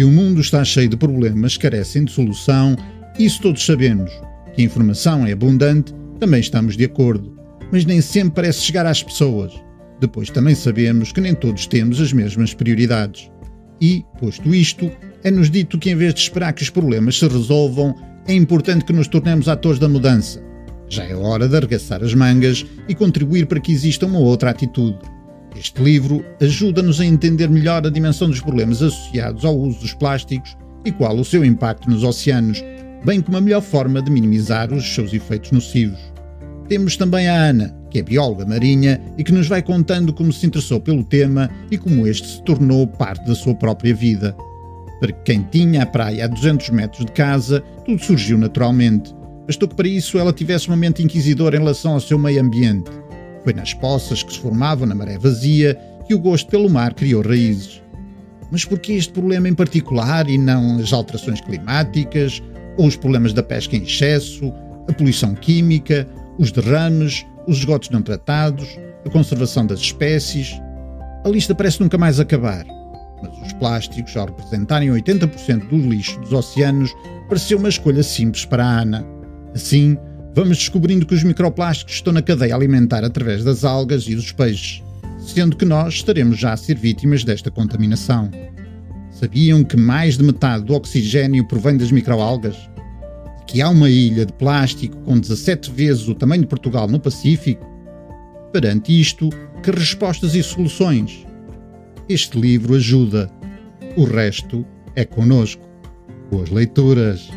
Que o mundo está cheio de problemas que carecem de solução, isso todos sabemos. Que a informação é abundante, também estamos de acordo. Mas nem sempre parece chegar às pessoas. Depois também sabemos que nem todos temos as mesmas prioridades. E, posto isto, é-nos dito que em vez de esperar que os problemas se resolvam, é importante que nos tornemos atores da mudança. Já é hora de arregaçar as mangas e contribuir para que exista uma outra atitude. Este livro ajuda-nos a entender melhor a dimensão dos problemas associados ao uso dos plásticos e qual o seu impacto nos oceanos, bem como a melhor forma de minimizar os seus efeitos nocivos. Temos também a Ana, que é bióloga marinha e que nos vai contando como se interessou pelo tema e como este se tornou parte da sua própria vida. Para quem tinha a praia a 200 metros de casa, tudo surgiu naturalmente. Bastou que para isso ela tivesse uma mente inquisidora em relação ao seu meio ambiente. Foi nas poças que se formavam na maré vazia que o gosto pelo mar criou raízes. Mas por que este problema em particular e não as alterações climáticas, ou os problemas da pesca em excesso, a poluição química, os derrames, os esgotos não tratados, a conservação das espécies? A lista parece nunca mais acabar mas os plásticos, ao representarem 80% do lixo dos oceanos, pareceu uma escolha simples para a Ana. Assim, vamos descobrindo que os microplásticos estão na cadeia alimentar através das algas e dos peixes, sendo que nós estaremos já a ser vítimas desta contaminação. Sabiam que mais de metade do oxigênio provém das microalgas? Que há uma ilha de plástico com 17 vezes o tamanho de Portugal no Pacífico? Perante isto, que respostas e soluções? Este livro ajuda. O resto é conosco. Boas leituras!